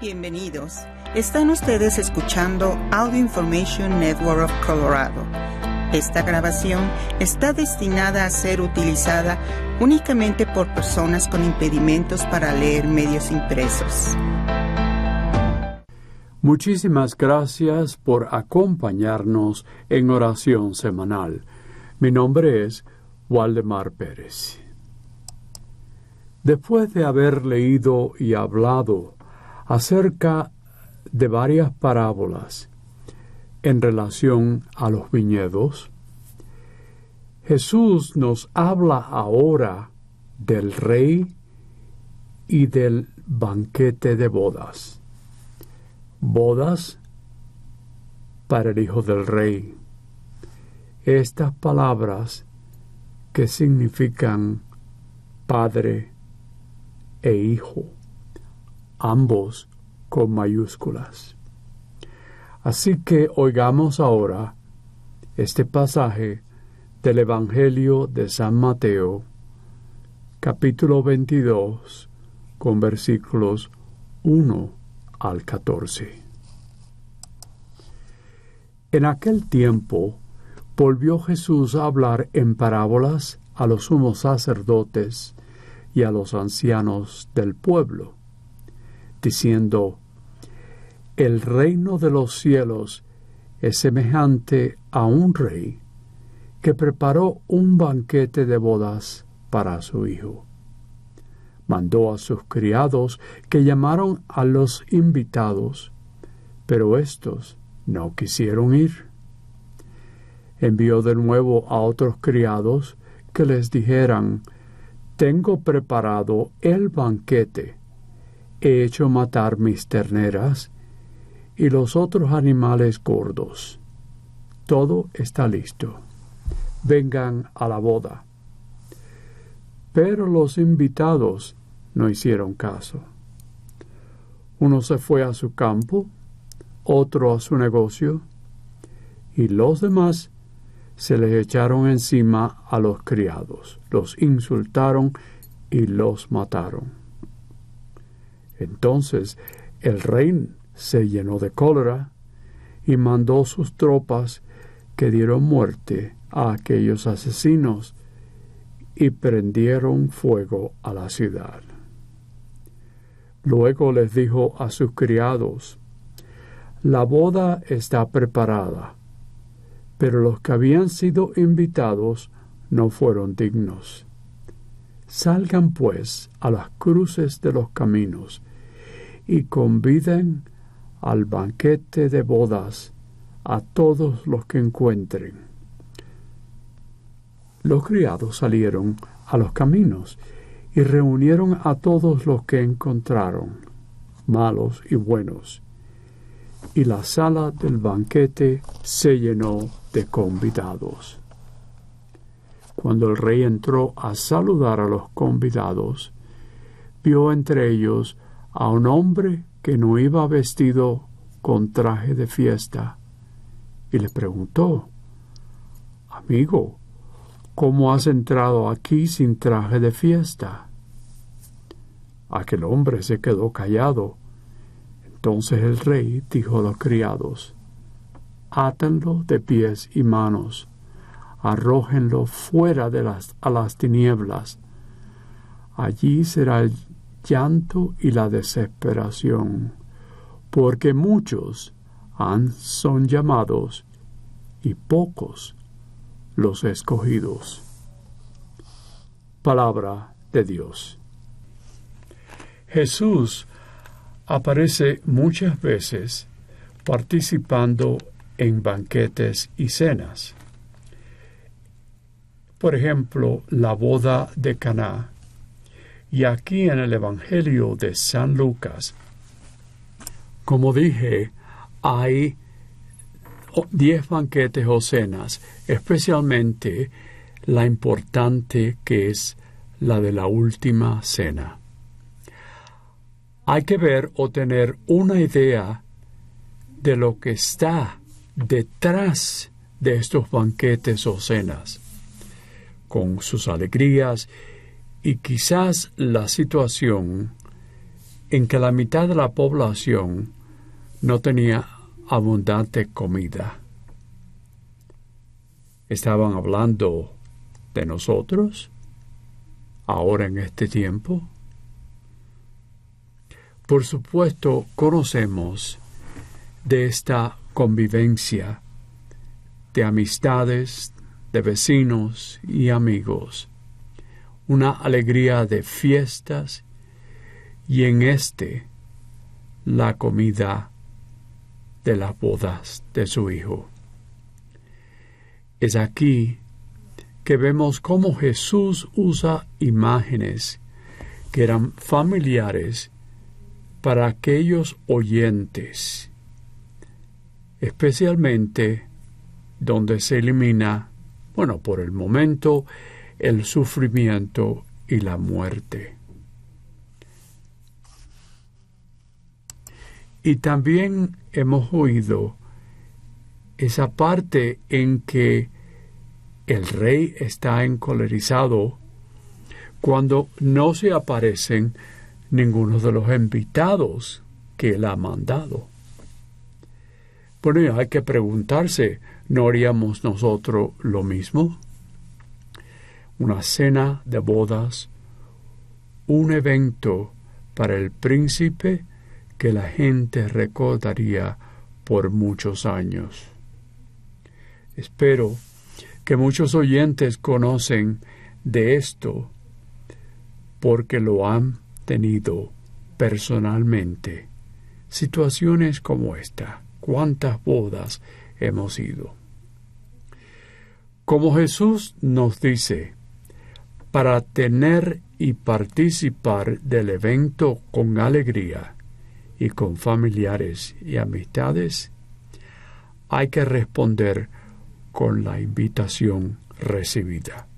Bienvenidos. Están ustedes escuchando Audio Information Network of Colorado. Esta grabación está destinada a ser utilizada únicamente por personas con impedimentos para leer medios impresos. Muchísimas gracias por acompañarnos en oración semanal. Mi nombre es Waldemar Pérez. Después de haber leído y hablado acerca de varias parábolas en relación a los viñedos, Jesús nos habla ahora del rey y del banquete de bodas. Bodas para el hijo del rey. Estas palabras que significan padre e hijo ambos con mayúsculas. Así que oigamos ahora este pasaje del Evangelio de San Mateo, capítulo 22, con versículos 1 al 14. En aquel tiempo volvió Jesús a hablar en parábolas a los sumos sacerdotes y a los ancianos del pueblo diciendo, El reino de los cielos es semejante a un rey que preparó un banquete de bodas para su hijo. Mandó a sus criados que llamaron a los invitados, pero éstos no quisieron ir. Envió de nuevo a otros criados que les dijeran, Tengo preparado el banquete, he hecho matar mis terneras y los otros animales gordos. Todo está listo. Vengan a la boda. Pero los invitados no hicieron caso. Uno se fue a su campo, otro a su negocio, y los demás se les echaron encima a los criados, los insultaron y los mataron. Entonces el rey se llenó de cólera y mandó sus tropas que dieron muerte a aquellos asesinos y prendieron fuego a la ciudad. Luego les dijo a sus criados, La boda está preparada, pero los que habían sido invitados no fueron dignos. Salgan pues a las cruces de los caminos y conviden al banquete de bodas a todos los que encuentren. Los criados salieron a los caminos y reunieron a todos los que encontraron, malos y buenos, y la sala del banquete se llenó de convidados. Cuando el rey entró a saludar a los convidados, vio entre ellos a un hombre que no iba vestido con traje de fiesta y le preguntó, Amigo, ¿cómo has entrado aquí sin traje de fiesta? Aquel hombre se quedó callado. Entonces el rey dijo a los criados, Átenlo de pies y manos, arrójenlo fuera de las, a las tinieblas. Allí será el llanto y la desesperación, porque muchos han son llamados y pocos los escogidos. Palabra de Dios. Jesús aparece muchas veces participando en banquetes y cenas. Por ejemplo, la boda de Caná y aquí en el Evangelio de San Lucas, como dije, hay diez banquetes o cenas, especialmente la importante que es la de la última cena. Hay que ver o tener una idea de lo que está detrás de estos banquetes o cenas, con sus alegrías y quizás la situación en que la mitad de la población no tenía abundante comida. ¿Estaban hablando de nosotros ahora en este tiempo? Por supuesto, conocemos de esta convivencia de amistades, de vecinos y amigos, una alegría de fiestas y en este la comida de las bodas de su hijo. Es aquí que vemos cómo Jesús usa imágenes que eran familiares para aquellos oyentes, especialmente donde se elimina, bueno, por el momento, el sufrimiento y la muerte. Y también hemos oído esa parte en que el rey está encolerizado cuando no se aparecen ninguno de los invitados que él ha mandado. Bueno, hay que preguntarse, ¿no haríamos nosotros lo mismo? Una cena de bodas, un evento para el príncipe que la gente recordaría por muchos años. Espero que muchos oyentes conocen de esto porque lo han tenido personalmente. Situaciones como esta, cuántas bodas hemos ido. Como Jesús nos dice, para tener y participar del evento con alegría, y con familiares y amistades, hay que responder con la invitación recibida.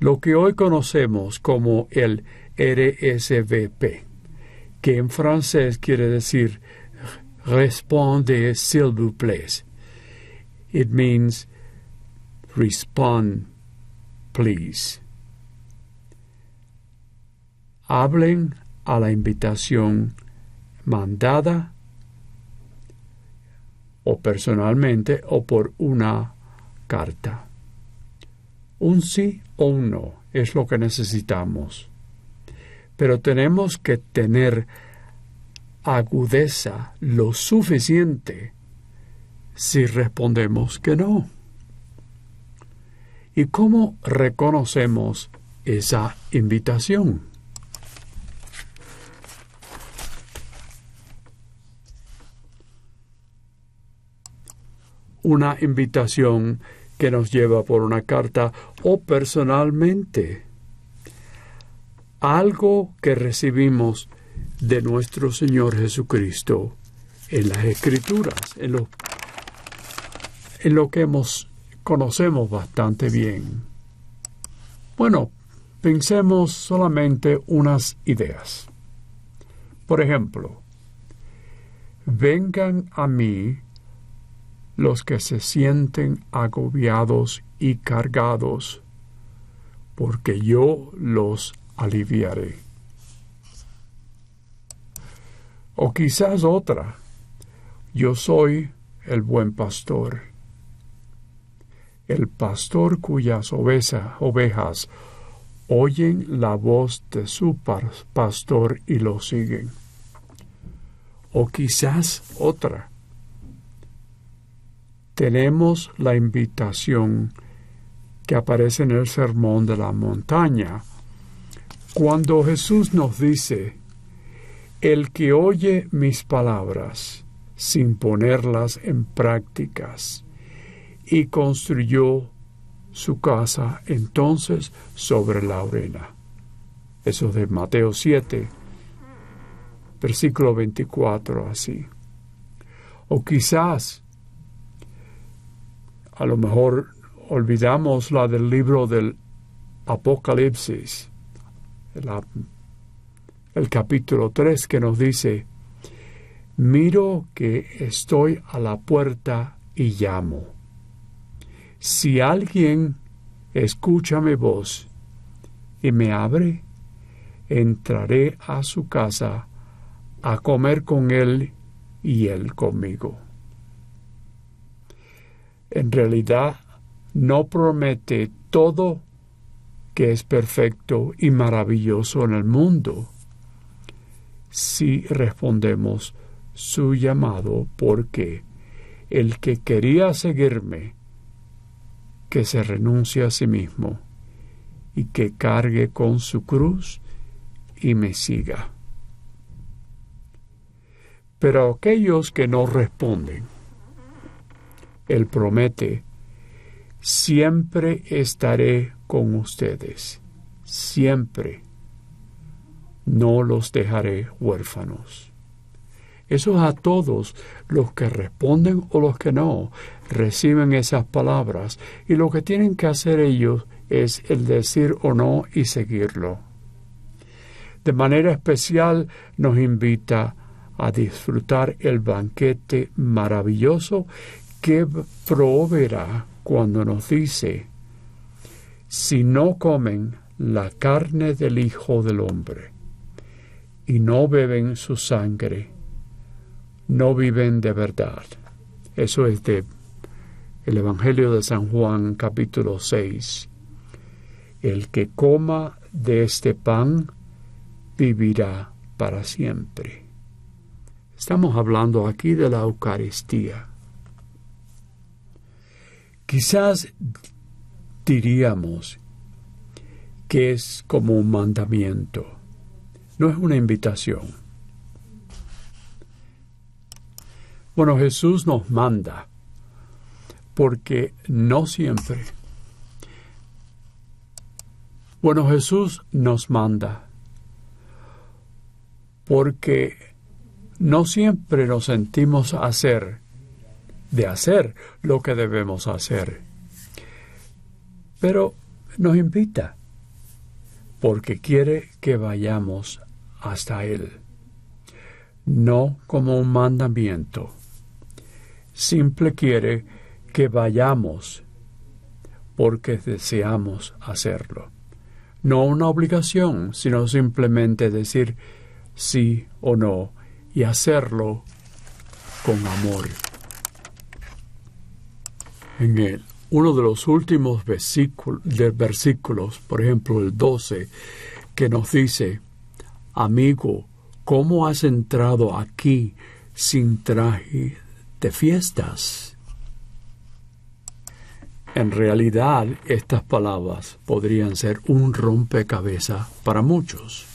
Lo que hoy conocemos como el RSVP, que en francés quiere decir responde s'il vous plaît. It means respond, please. Hablen a la invitación mandada o personalmente o por una carta. Un sí o un no es lo que necesitamos. Pero tenemos que tener agudeza lo suficiente si respondemos que no. ¿Y cómo reconocemos esa invitación? una invitación que nos lleva por una carta o personalmente. Algo que recibimos de nuestro Señor Jesucristo en las Escrituras, en lo, en lo que hemos, conocemos bastante bien. Bueno, pensemos solamente unas ideas. Por ejemplo, vengan a mí los que se sienten agobiados y cargados, porque yo los aliviaré. O quizás otra, yo soy el buen pastor, el pastor cuyas ovejas oyen la voz de su pastor y lo siguen. O quizás otra, tenemos la invitación que aparece en el Sermón de la Montaña, cuando Jesús nos dice, el que oye mis palabras sin ponerlas en prácticas y construyó su casa entonces sobre la arena. Eso de Mateo 7, versículo 24, así. O quizás a lo mejor olvidamos la del libro del Apocalipsis, el capítulo 3 que nos dice, miro que estoy a la puerta y llamo. Si alguien escucha mi voz y me abre, entraré a su casa a comer con él y él conmigo. En realidad, no promete todo que es perfecto y maravilloso en el mundo si respondemos su llamado porque el que quería seguirme, que se renuncie a sí mismo y que cargue con su cruz y me siga. Pero aquellos que no responden, Él promete, siempre estaré con ustedes, siempre no los dejaré huérfanos. Eso es a todos los que responden o los que no reciben esas palabras y lo que tienen que hacer ellos es el decir o no y seguirlo. De manera especial nos invita a disfrutar el banquete maravilloso que proveerá cuando nos dice, si no comen la carne del Hijo del Hombre y no beben su sangre, no viven de verdad. Eso es de el Evangelio de San Juan capítulo 6. El que coma de este pan vivirá para siempre. Estamos hablando aquí de la Eucaristía. Quizás diríamos que es como un mandamiento, no es una invitación. Bueno, Jesús nos manda, porque no siempre. Bueno, Jesús nos manda, porque no siempre nos sentimos hacer, de hacer lo que debemos hacer. Pero nos invita, porque quiere que vayamos hasta Él, no como un mandamiento simple quiere que vayamos porque deseamos hacerlo. No una obligación, sino simplemente decir sí o no y hacerlo con amor. En él, uno de los últimos versículos, versículos, por ejemplo el 12, que nos dice, Amigo, ¿cómo has entrado aquí sin traje de fiestas. En realidad, estas palabras podrían ser un rompecabezas para muchos.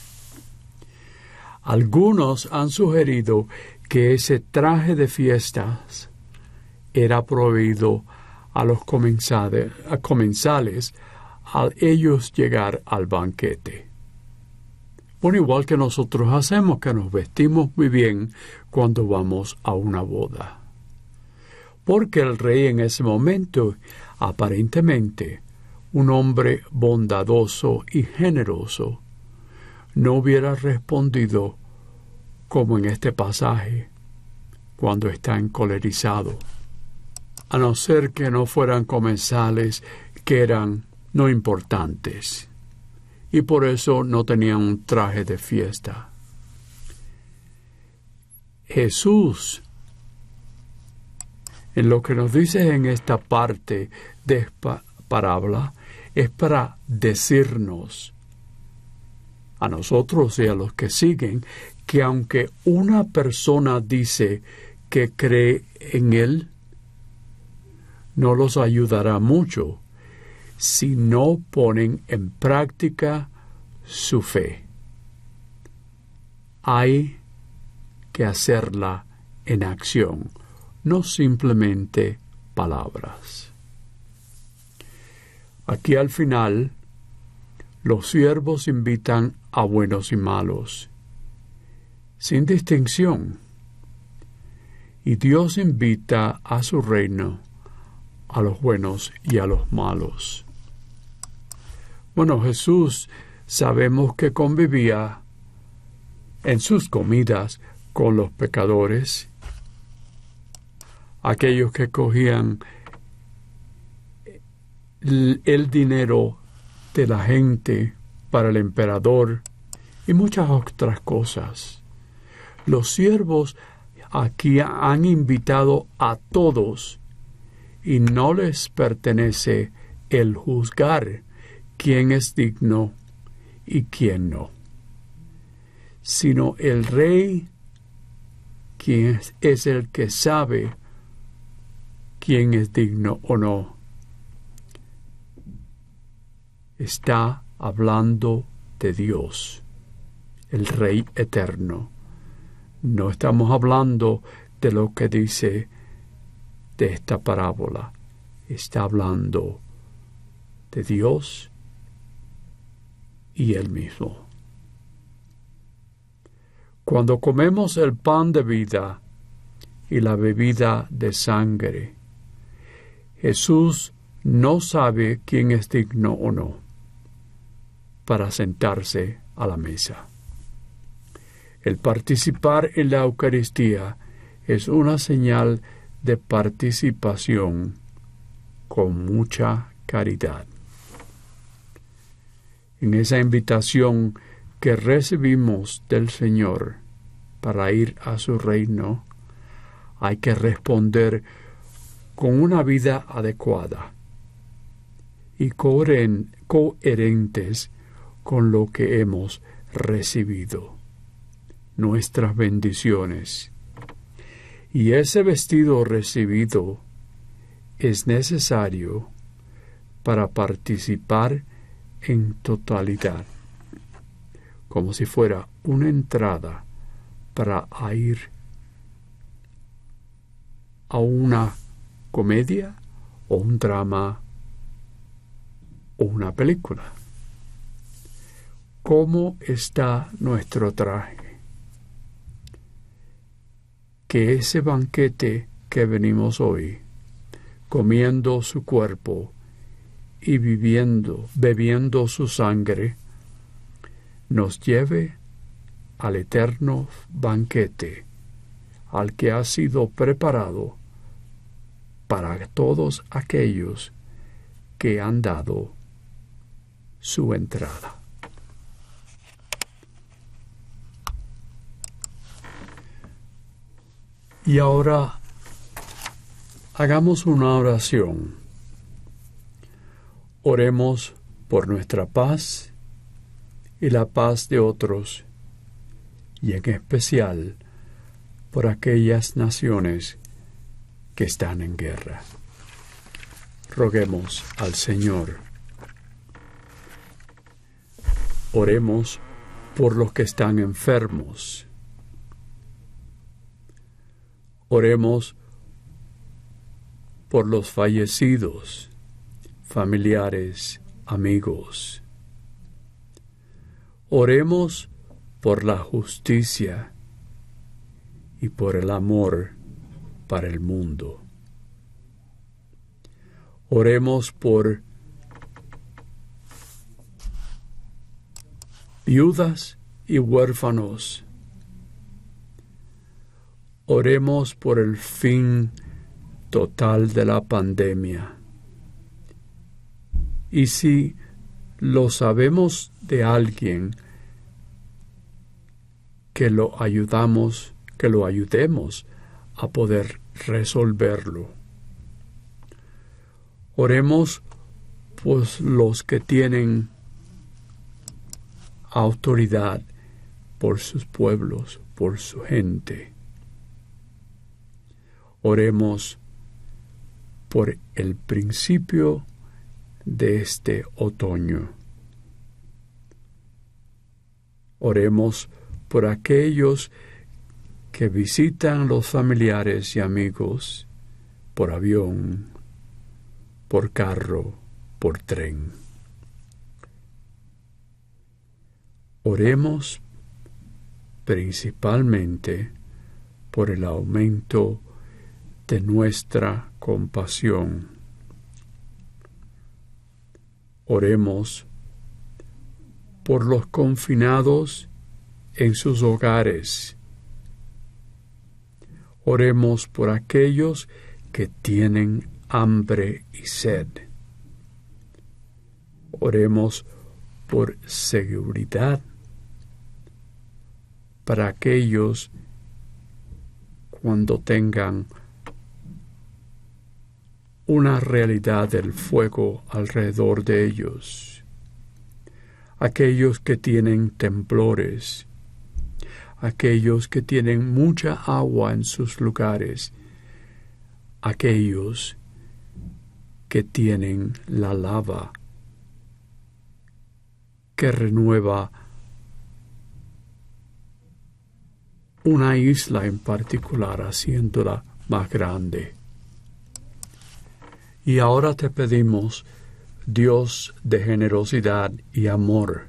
Algunos han sugerido que ese traje de fiestas era prohibido a los a comensales al ellos llegar al banquete. Por igual que nosotros hacemos que nos vestimos muy bien cuando vamos a una boda porque el rey en ese momento, aparentemente, un hombre bondadoso y generoso, no hubiera respondido como en este pasaje, cuando está encolerizado, a no ser que no fueran comensales que eran no importantes, y por eso no tenían un traje de fiesta. Jesús en lo que nos dice en esta parte de esta parábola es para decirnos a nosotros y a los que siguen que aunque una persona dice que cree en Él, no los ayudará mucho si no ponen en práctica su fe. Hay que hacerla en acción no simplemente palabras. Aquí al final, los siervos invitan a buenos y malos, sin distinción, y Dios invita a su reino a los buenos y a los malos. Bueno, Jesús sabemos que convivía en sus comidas con los pecadores aquellos que cogían el, dinero de la gente para el emperador y muchas otras cosas. Los siervos aquí han invitado a todos y no les pertenece el juzgar quién es digno y quién no, sino el rey quien es el que sabe quién es digno o no. Está hablando de Dios, el Rey eterno. No estamos hablando de lo que dice de esta parábola. Está hablando de Dios y Él mismo. Cuando comemos el pan de vida y la bebida de sangre, Jesús no sabe quién es digno o no para sentarse a la mesa. El participar en la Eucaristía es una señal de participación con mucha caridad. En esa invitación que recibimos del Señor para ir a su reino, hay que responder con una vida adecuada y coherentes con lo que hemos recibido, nuestras bendiciones. Y ese vestido recibido es necesario para participar en totalidad como si fuera una entrada para ir a una comedia o un drama o una película. ¿Cómo está nuestro traje? Que ese banquete que venimos hoy, comiendo su cuerpo y viviendo, bebiendo su sangre, nos lleve al eterno banquete al que ha sido preparado para todos aquellos que han dado su entrada. Y ahora hagamos una oración. Oremos por nuestra paz y la paz de otros, y en especial por aquellas naciones que están en guerra. Roguemos al Señor. Oremos por los que están enfermos. Oremos por los fallecidos, familiares, amigos. Oremos por la justicia y por el amor para el mundo. Oremos por viudas y huérfanos. Oremos por el fin total de la pandemia. Y si lo sabemos de alguien, que lo ayudamos, que lo ayudemos a poder resolverlo. Oremos pues los que tienen autoridad por sus pueblos, por su gente. Oremos por el principio de este otoño. Oremos por aquellos que visitan los familiares y amigos por avión, por carro, por tren. Oremos principalmente por el aumento de nuestra compasión Oremos por los confinados en sus hogares. Oremos por aquellos que tienen hambre y sed. Oremos por seguridad para aquellos cuando tengan una realidad del fuego alrededor de ellos. Aquellos que tienen temblores, aquellos que tienen mucha agua en sus lugares, aquellos que tienen la lava que renueva una isla en particular, haciéndola más grande. Y ahora te pedimos, Dios de generosidad y amor,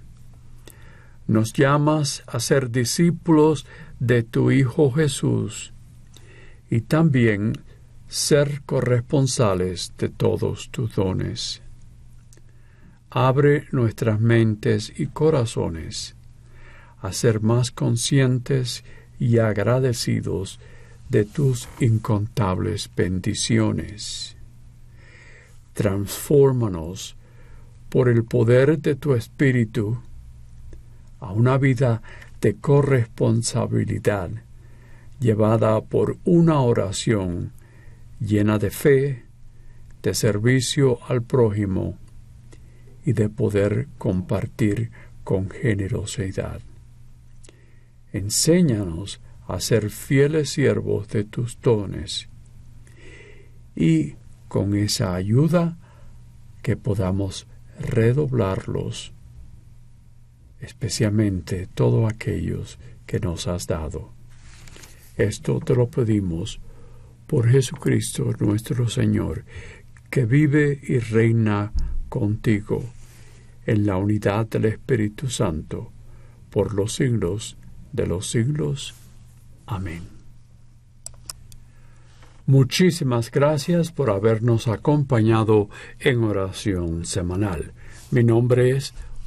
nos llamas a ser discípulos de tu Hijo Jesús y también ser corresponsales de todos tus dones. Abre nuestras mentes y corazones a ser más conscientes y agradecidos de tus incontables bendiciones. Transfórmanos por el poder de tu Espíritu a una vida de corresponsabilidad llevada por una oración llena de fe, de servicio al prójimo y de poder compartir con generosidad. Enséñanos a ser fieles siervos de tus dones y con esa ayuda que podamos redoblarlos, especialmente todos aquellos que nos has dado. Esto te lo pedimos por Jesucristo nuestro Señor, que vive y reina contigo en la unidad del Espíritu Santo, por los siglos de los siglos. Amén. Muchísimas gracias por habernos acompañado en oración semanal. Mi nombre es